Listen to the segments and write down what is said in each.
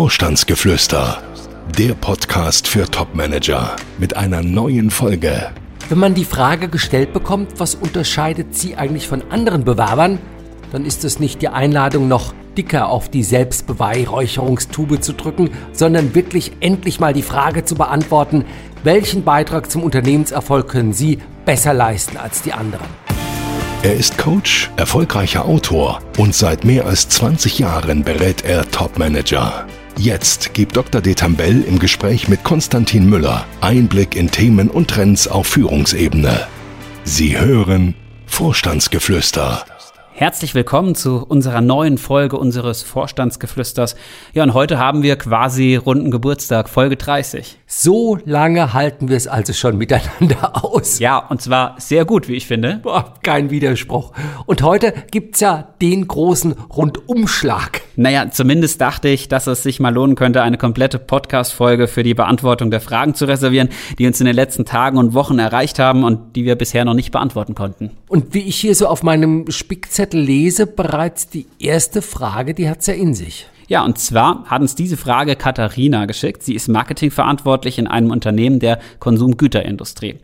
Vorstandsgeflüster, der Podcast für Topmanager mit einer neuen Folge. Wenn man die Frage gestellt bekommt, was unterscheidet Sie eigentlich von anderen Bewerbern, dann ist es nicht die Einladung, noch dicker auf die Selbstbeweihräucherungstube zu drücken, sondern wirklich endlich mal die Frage zu beantworten, welchen Beitrag zum Unternehmenserfolg können Sie besser leisten als die anderen. Er ist Coach, erfolgreicher Autor und seit mehr als 20 Jahren berät er Topmanager. Jetzt gibt Dr. Detambell im Gespräch mit Konstantin Müller Einblick in Themen und Trends auf Führungsebene. Sie hören Vorstandsgeflüster Herzlich willkommen zu unserer neuen Folge unseres Vorstandsgeflüsters. Ja, und heute haben wir quasi runden Geburtstag, Folge 30. So lange halten wir es also schon miteinander aus. Ja, und zwar sehr gut, wie ich finde. Boah, kein Widerspruch. Und heute gibt's ja den großen Rundumschlag. Naja, zumindest dachte ich, dass es sich mal lohnen könnte, eine komplette Podcast-Folge für die Beantwortung der Fragen zu reservieren, die uns in den letzten Tagen und Wochen erreicht haben und die wir bisher noch nicht beantworten konnten. Und wie ich hier so auf meinem Spickzettel Zettel lese, bereits die erste Frage, die hat's ja in sich. Ja, und zwar hat uns diese Frage Katharina geschickt. Sie ist marketingverantwortlich in einem Unternehmen der Konsumgüterindustrie.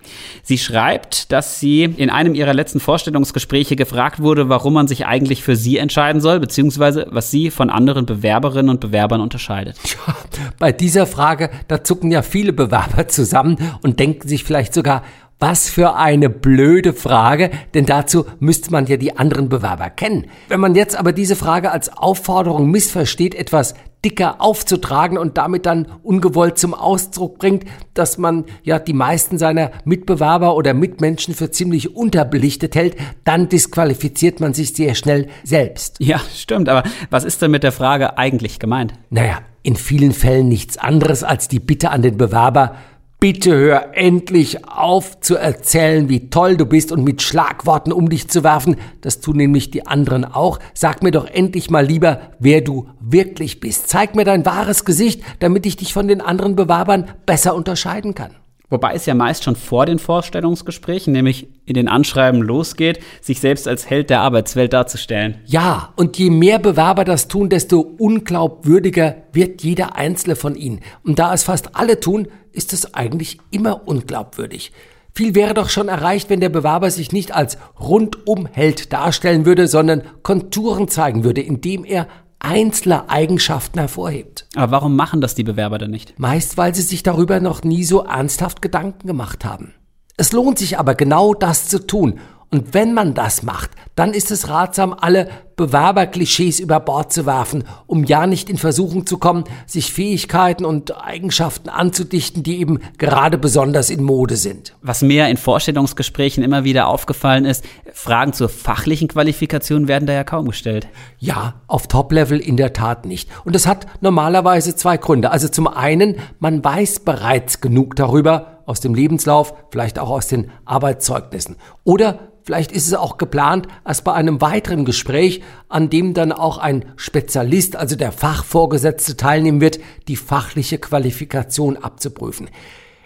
Sie schreibt, dass sie in einem ihrer letzten Vorstellungsgespräche gefragt wurde, warum man sich eigentlich für sie entscheiden soll, beziehungsweise was sie von anderen Bewerberinnen und Bewerbern unterscheidet. Ja, bei dieser Frage, da zucken ja viele Bewerber zusammen und denken sich vielleicht sogar, was für eine blöde Frage, denn dazu müsste man ja die anderen Bewerber kennen. Wenn man jetzt aber diese Frage als Aufforderung missversteht, etwas dicker aufzutragen und damit dann ungewollt zum Ausdruck bringt, dass man ja die meisten seiner Mitbewerber oder Mitmenschen für ziemlich unterbelichtet hält, dann disqualifiziert man sich sehr schnell selbst. Ja, stimmt, aber was ist denn mit der Frage eigentlich gemeint? Naja, in vielen Fällen nichts anderes als die Bitte an den Bewerber, Bitte hör endlich auf zu erzählen, wie toll du bist und mit Schlagworten um dich zu werfen. Das tun nämlich die anderen auch. Sag mir doch endlich mal lieber, wer du wirklich bist. Zeig mir dein wahres Gesicht, damit ich dich von den anderen Bewerbern besser unterscheiden kann. Wobei es ja meist schon vor den Vorstellungsgesprächen, nämlich in den Anschreiben losgeht, sich selbst als Held der Arbeitswelt darzustellen. Ja, und je mehr Bewerber das tun, desto unglaubwürdiger wird jeder einzelne von ihnen. Und da es fast alle tun, ist es eigentlich immer unglaubwürdig. Viel wäre doch schon erreicht, wenn der Bewerber sich nicht als Rundumheld darstellen würde, sondern Konturen zeigen würde, indem er einzelne Eigenschaften hervorhebt. Aber warum machen das die Bewerber denn nicht? Meist, weil sie sich darüber noch nie so ernsthaft Gedanken gemacht haben. Es lohnt sich aber genau das zu tun und wenn man das macht, dann ist es ratsam, alle Bewerberklischees über Bord zu werfen, um ja nicht in Versuchung zu kommen, sich Fähigkeiten und Eigenschaften anzudichten, die eben gerade besonders in Mode sind. Was mir in Vorstellungsgesprächen immer wieder aufgefallen ist, Fragen zur fachlichen Qualifikation werden da ja kaum gestellt. Ja, auf Top-Level in der Tat nicht. Und das hat normalerweise zwei Gründe. Also zum einen, man weiß bereits genug darüber, aus dem Lebenslauf, vielleicht auch aus den Arbeitszeugnissen. Oder Vielleicht ist es auch geplant, als bei einem weiteren Gespräch, an dem dann auch ein Spezialist, also der Fachvorgesetzte teilnehmen wird, die fachliche Qualifikation abzuprüfen.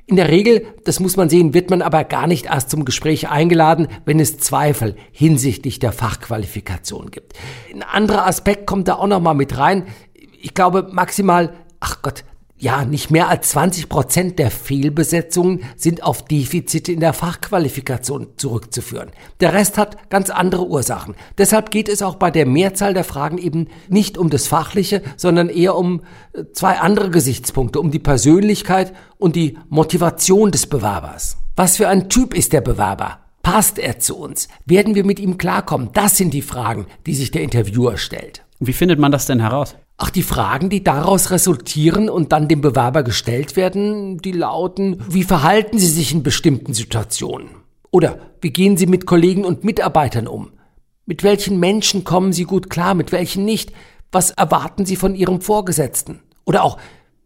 In der Regel, das muss man sehen, wird man aber gar nicht erst zum Gespräch eingeladen, wenn es Zweifel hinsichtlich der Fachqualifikation gibt. Ein anderer Aspekt kommt da auch noch mal mit rein. Ich glaube maximal, ach Gott, ja, nicht mehr als 20 Prozent der Fehlbesetzungen sind auf Defizite in der Fachqualifikation zurückzuführen. Der Rest hat ganz andere Ursachen. Deshalb geht es auch bei der Mehrzahl der Fragen eben nicht um das Fachliche, sondern eher um äh, zwei andere Gesichtspunkte, um die Persönlichkeit und die Motivation des Bewerbers. Was für ein Typ ist der Bewerber? Passt er zu uns? Werden wir mit ihm klarkommen? Das sind die Fragen, die sich der Interviewer stellt. Wie findet man das denn heraus? Ach, die Fragen, die daraus resultieren und dann dem Bewerber gestellt werden, die lauten, wie verhalten Sie sich in bestimmten Situationen? Oder wie gehen Sie mit Kollegen und Mitarbeitern um? Mit welchen Menschen kommen Sie gut klar, mit welchen nicht? Was erwarten Sie von Ihrem Vorgesetzten? Oder auch,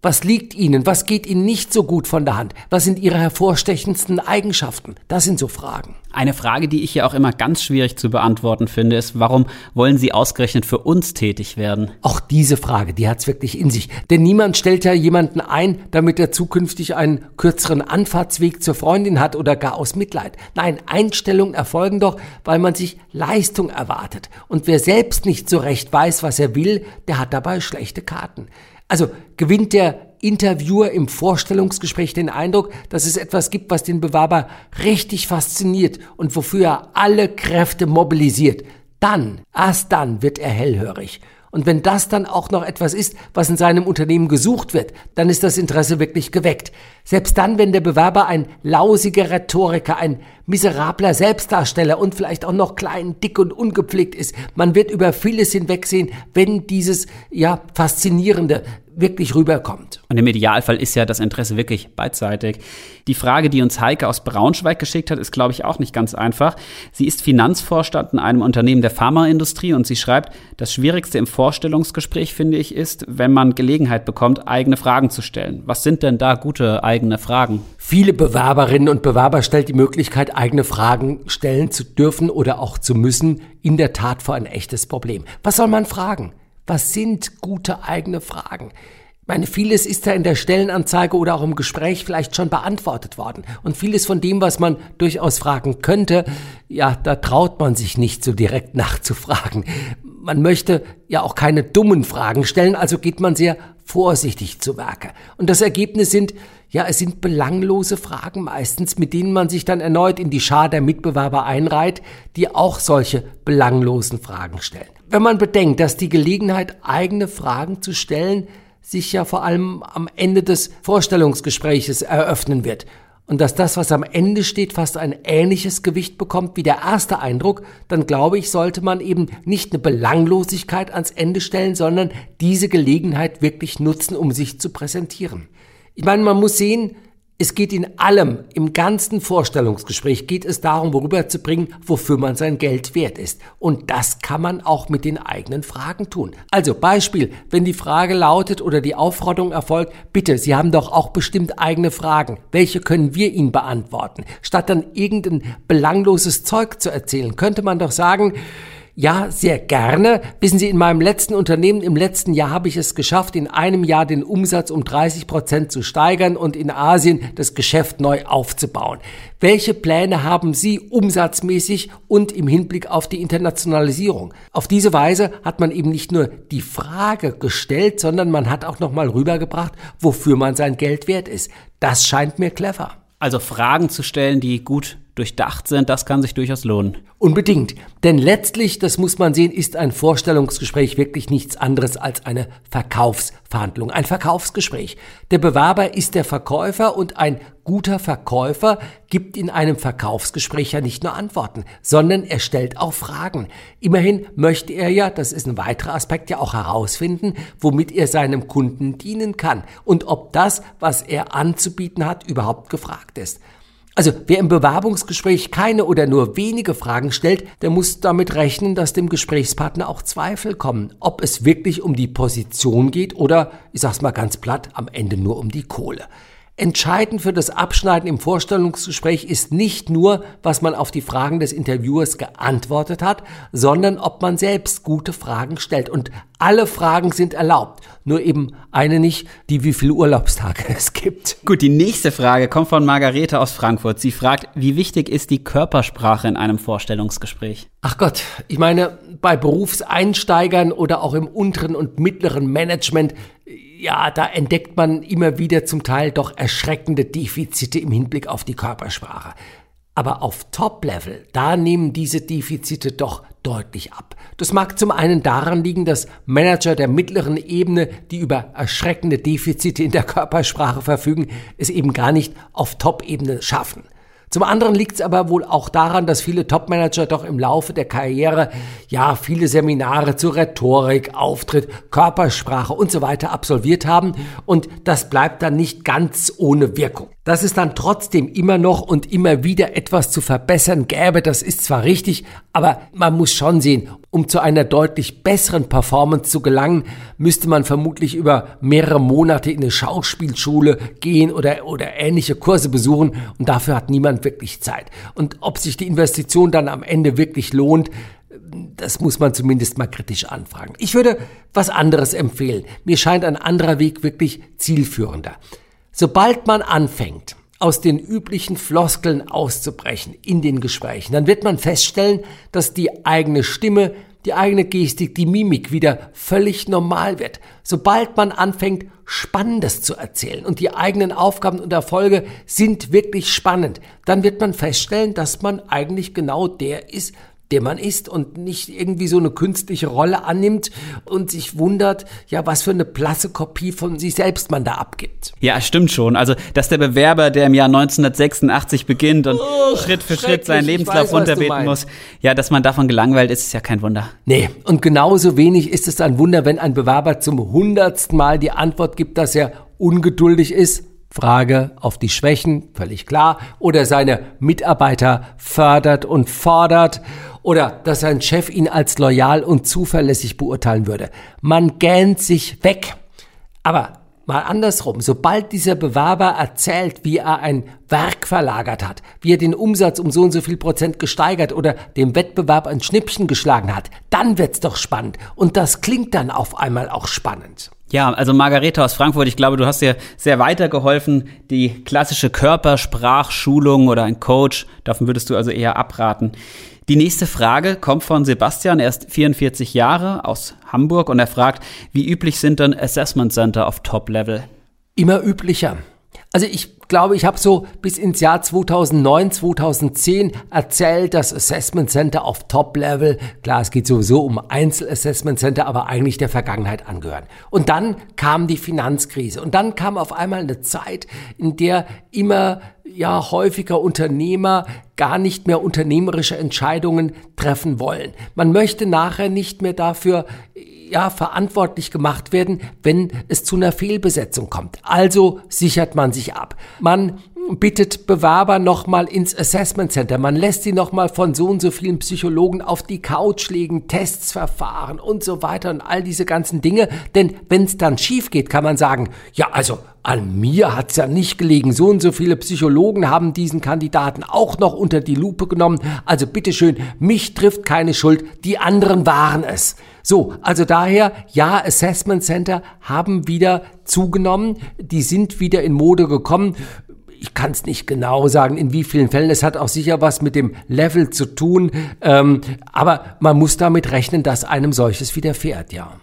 was liegt Ihnen? Was geht Ihnen nicht so gut von der Hand? Was sind Ihre hervorstechendsten Eigenschaften? Das sind so Fragen. Eine Frage, die ich ja auch immer ganz schwierig zu beantworten finde, ist, warum wollen Sie ausgerechnet für uns tätig werden? Auch diese Frage, die hat's wirklich in sich. Denn niemand stellt ja jemanden ein, damit er zukünftig einen kürzeren Anfahrtsweg zur Freundin hat oder gar aus Mitleid. Nein, Einstellungen erfolgen doch, weil man sich Leistung erwartet. Und wer selbst nicht so recht weiß, was er will, der hat dabei schlechte Karten. Also gewinnt der Interviewer im Vorstellungsgespräch den Eindruck, dass es etwas gibt, was den Bewerber richtig fasziniert und wofür er alle Kräfte mobilisiert. Dann, erst dann wird er hellhörig. Und wenn das dann auch noch etwas ist, was in seinem Unternehmen gesucht wird, dann ist das Interesse wirklich geweckt. Selbst dann, wenn der Bewerber ein lausiger Rhetoriker, ein miserabler Selbstdarsteller und vielleicht auch noch klein, dick und ungepflegt ist, man wird über vieles hinwegsehen, wenn dieses, ja, faszinierende, wirklich rüberkommt. Und im Idealfall ist ja das Interesse wirklich beidseitig. Die Frage, die uns Heike aus Braunschweig geschickt hat, ist, glaube ich, auch nicht ganz einfach. Sie ist Finanzvorstand in einem Unternehmen der Pharmaindustrie und sie schreibt, das Schwierigste im Vorstellungsgespräch, finde ich, ist, wenn man Gelegenheit bekommt, eigene Fragen zu stellen. Was sind denn da gute eigene Fragen? Viele Bewerberinnen und Bewerber stellt die Möglichkeit, eigene Fragen stellen zu dürfen oder auch zu müssen, in der Tat vor ein echtes Problem. Was soll man fragen? Was sind gute eigene Fragen? Ich meine, vieles ist ja in der Stellenanzeige oder auch im Gespräch vielleicht schon beantwortet worden. Und vieles von dem, was man durchaus fragen könnte, ja, da traut man sich nicht so direkt nachzufragen. Man möchte ja auch keine dummen Fragen stellen, also geht man sehr vorsichtig zu Werke. Und das Ergebnis sind, ja, es sind belanglose Fragen meistens, mit denen man sich dann erneut in die Schar der Mitbewerber einreiht, die auch solche belanglosen Fragen stellen. Wenn man bedenkt, dass die Gelegenheit, eigene Fragen zu stellen, sich ja vor allem am Ende des Vorstellungsgespräches eröffnen wird und dass das, was am Ende steht, fast ein ähnliches Gewicht bekommt wie der erste Eindruck, dann glaube ich, sollte man eben nicht eine Belanglosigkeit ans Ende stellen, sondern diese Gelegenheit wirklich nutzen, um sich zu präsentieren. Ich meine, man muss sehen, es geht in allem, im ganzen Vorstellungsgespräch geht es darum, worüber zu bringen, wofür man sein Geld wert ist. Und das kann man auch mit den eigenen Fragen tun. Also Beispiel, wenn die Frage lautet oder die Aufforderung erfolgt, bitte, Sie haben doch auch bestimmt eigene Fragen. Welche können wir Ihnen beantworten? Statt dann irgendein belangloses Zeug zu erzählen, könnte man doch sagen, ja, sehr gerne. Wissen Sie, in meinem letzten Unternehmen im letzten Jahr habe ich es geschafft, in einem Jahr den Umsatz um 30 Prozent zu steigern und in Asien das Geschäft neu aufzubauen. Welche Pläne haben Sie umsatzmäßig und im Hinblick auf die Internationalisierung? Auf diese Weise hat man eben nicht nur die Frage gestellt, sondern man hat auch nochmal rübergebracht, wofür man sein Geld wert ist. Das scheint mir clever. Also Fragen zu stellen, die gut durchdacht sind, das kann sich durchaus lohnen. Unbedingt. Denn letztlich, das muss man sehen, ist ein Vorstellungsgespräch wirklich nichts anderes als eine Verkaufsverhandlung, ein Verkaufsgespräch. Der Bewerber ist der Verkäufer und ein guter Verkäufer gibt in einem Verkaufsgespräch ja nicht nur Antworten, sondern er stellt auch Fragen. Immerhin möchte er ja, das ist ein weiterer Aspekt, ja auch herausfinden, womit er seinem Kunden dienen kann und ob das, was er anzubieten hat, überhaupt gefragt ist. Also wer im Bewerbungsgespräch keine oder nur wenige Fragen stellt, der muss damit rechnen, dass dem Gesprächspartner auch Zweifel kommen, ob es wirklich um die Position geht oder, ich sag's mal ganz platt, am Ende nur um die Kohle. Entscheidend für das Abschneiden im Vorstellungsgespräch ist nicht nur, was man auf die Fragen des Interviewers geantwortet hat, sondern ob man selbst gute Fragen stellt. Und alle Fragen sind erlaubt, nur eben eine nicht, die wie viele Urlaubstage es gibt. Gut, die nächste Frage kommt von Margarete aus Frankfurt. Sie fragt, wie wichtig ist die Körpersprache in einem Vorstellungsgespräch? Ach Gott, ich meine, bei Berufseinsteigern oder auch im unteren und mittleren Management ja, da entdeckt man immer wieder zum Teil doch erschreckende Defizite im Hinblick auf die Körpersprache. Aber auf Top-Level, da nehmen diese Defizite doch deutlich ab. Das mag zum einen daran liegen, dass Manager der mittleren Ebene, die über erschreckende Defizite in der Körpersprache verfügen, es eben gar nicht auf Top-Ebene schaffen. Zum anderen liegt es aber wohl auch daran, dass viele Topmanager doch im Laufe der Karriere ja viele Seminare zur Rhetorik, Auftritt, Körpersprache und so weiter absolviert haben und das bleibt dann nicht ganz ohne Wirkung. Dass es dann trotzdem immer noch und immer wieder etwas zu verbessern gäbe, das ist zwar richtig, aber man muss schon sehen, um zu einer deutlich besseren Performance zu gelangen, müsste man vermutlich über mehrere Monate in eine Schauspielschule gehen oder, oder ähnliche Kurse besuchen und dafür hat niemand wirklich Zeit. Und ob sich die Investition dann am Ende wirklich lohnt, das muss man zumindest mal kritisch anfragen. Ich würde was anderes empfehlen. Mir scheint ein anderer Weg wirklich zielführender. Sobald man anfängt, aus den üblichen Floskeln auszubrechen in den Gesprächen, dann wird man feststellen, dass die eigene Stimme, die eigene Gestik, die Mimik wieder völlig normal wird. Sobald man anfängt, Spannendes zu erzählen und die eigenen Aufgaben und Erfolge sind wirklich spannend, dann wird man feststellen, dass man eigentlich genau der ist, der man ist und nicht irgendwie so eine künstliche Rolle annimmt und sich wundert, ja, was für eine blasse Kopie von sich selbst man da abgibt. Ja, stimmt schon. Also, dass der Bewerber, der im Jahr 1986 beginnt und oh, Schritt für Schritt seinen Lebenslauf runterbeten muss, ja, dass man davon gelangweilt ist, ist ja kein Wunder. Nee, und genauso wenig ist es ein Wunder, wenn ein Bewerber zum hundertsten Mal die Antwort gibt, dass er ungeduldig ist Frage auf die Schwächen, völlig klar, oder seine Mitarbeiter fördert und fordert, oder dass sein Chef ihn als loyal und zuverlässig beurteilen würde. Man gähnt sich weg. Aber mal andersrum, sobald dieser Bewerber erzählt, wie er ein Werk verlagert hat, wie er den Umsatz um so und so viel Prozent gesteigert oder dem Wettbewerb ein Schnippchen geschlagen hat, dann wird's doch spannend. Und das klingt dann auf einmal auch spannend. Ja, also Margarete aus Frankfurt, ich glaube, du hast dir sehr weitergeholfen. Die klassische Körpersprachschulung oder ein Coach, davon würdest du also eher abraten. Die nächste Frage kommt von Sebastian, er ist 44 Jahre aus Hamburg und er fragt, wie üblich sind denn Assessment Center auf Top-Level? Immer üblicher. Also ich glaube, ich habe so bis ins Jahr 2009, 2010 erzählt, das Assessment Center auf Top-Level, klar, es geht sowieso um Einzel-Assessment Center, aber eigentlich der Vergangenheit angehören. Und dann kam die Finanzkrise und dann kam auf einmal eine Zeit, in der immer ja häufiger Unternehmer gar nicht mehr unternehmerische Entscheidungen treffen wollen. Man möchte nachher nicht mehr dafür ja, verantwortlich gemacht werden, wenn es zu einer Fehlbesetzung kommt. Also sichert man sich ab. Man bittet Bewerber nochmal ins Assessment Center. Man lässt sie nochmal von so und so vielen Psychologen auf die Couch legen, Tests verfahren und so weiter und all diese ganzen Dinge. Denn wenn es dann schief geht, kann man sagen, ja, also an mir hat's ja nicht gelegen. So und so viele Psychologen haben diesen Kandidaten auch noch unter die Lupe genommen. Also bitteschön, mich trifft keine Schuld, die anderen waren es. So, also daher, ja, Assessment Center haben wieder zugenommen, die sind wieder in Mode gekommen. Ich kann es nicht genau sagen, in wie vielen Fällen. Es hat auch sicher was mit dem Level zu tun. Ähm, aber man muss damit rechnen, dass einem solches widerfährt, ja.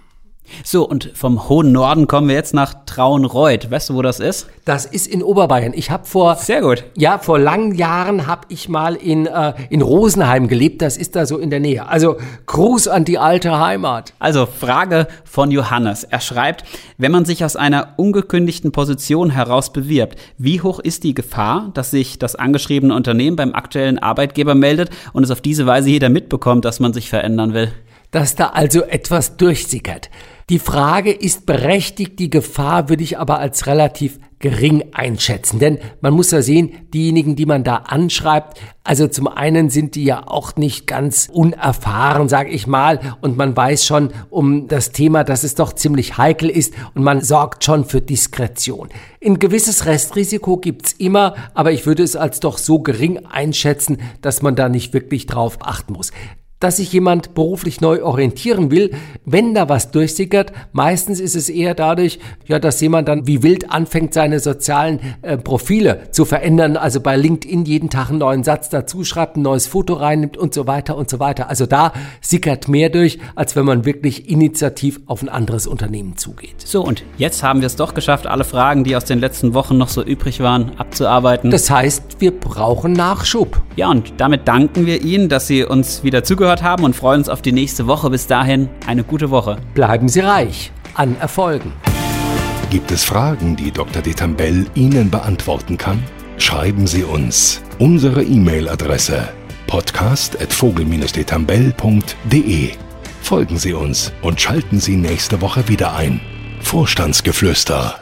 So, und vom hohen Norden kommen wir jetzt nach Traunreuth. Weißt du, wo das ist? Das ist in Oberbayern. Ich habe vor Sehr gut. Ja, vor langen Jahren habe ich mal in äh, in Rosenheim gelebt. Das ist da so in der Nähe. Also Gruß an die alte Heimat. Also Frage von Johannes. Er schreibt, wenn man sich aus einer ungekündigten Position heraus bewirbt, wie hoch ist die Gefahr, dass sich das angeschriebene Unternehmen beim aktuellen Arbeitgeber meldet und es auf diese Weise jeder mitbekommt, dass man sich verändern will? Dass da also etwas durchsickert. Die Frage ist berechtigt, die Gefahr würde ich aber als relativ gering einschätzen. Denn man muss ja sehen, diejenigen, die man da anschreibt, also zum einen sind die ja auch nicht ganz unerfahren, sage ich mal, und man weiß schon um das Thema, dass es doch ziemlich heikel ist und man sorgt schon für Diskretion. Ein gewisses Restrisiko gibt's immer, aber ich würde es als doch so gering einschätzen, dass man da nicht wirklich drauf achten muss dass sich jemand beruflich neu orientieren will, wenn da was durchsickert, meistens ist es eher dadurch, ja, dass jemand dann wie wild anfängt, seine sozialen äh, Profile zu verändern, also bei LinkedIn jeden Tag einen neuen Satz dazu schreibt, ein neues Foto reinnimmt und so weiter und so weiter. Also da sickert mehr durch, als wenn man wirklich initiativ auf ein anderes Unternehmen zugeht. So, und jetzt haben wir es doch geschafft, alle Fragen, die aus den letzten Wochen noch so übrig waren, abzuarbeiten. Das heißt, wir brauchen Nachschub. Ja, und damit danken wir Ihnen, dass Sie uns wieder zugehört zugehört haben und freuen uns auf die nächste Woche. Bis dahin eine gute Woche. Bleiben Sie reich an Erfolgen. Gibt es Fragen, die Dr. Detambell Ihnen beantworten kann? Schreiben Sie uns. Unsere E-Mail-Adresse podcast.vogel-detambell.de Folgen Sie uns und schalten Sie nächste Woche wieder ein. Vorstandsgeflüster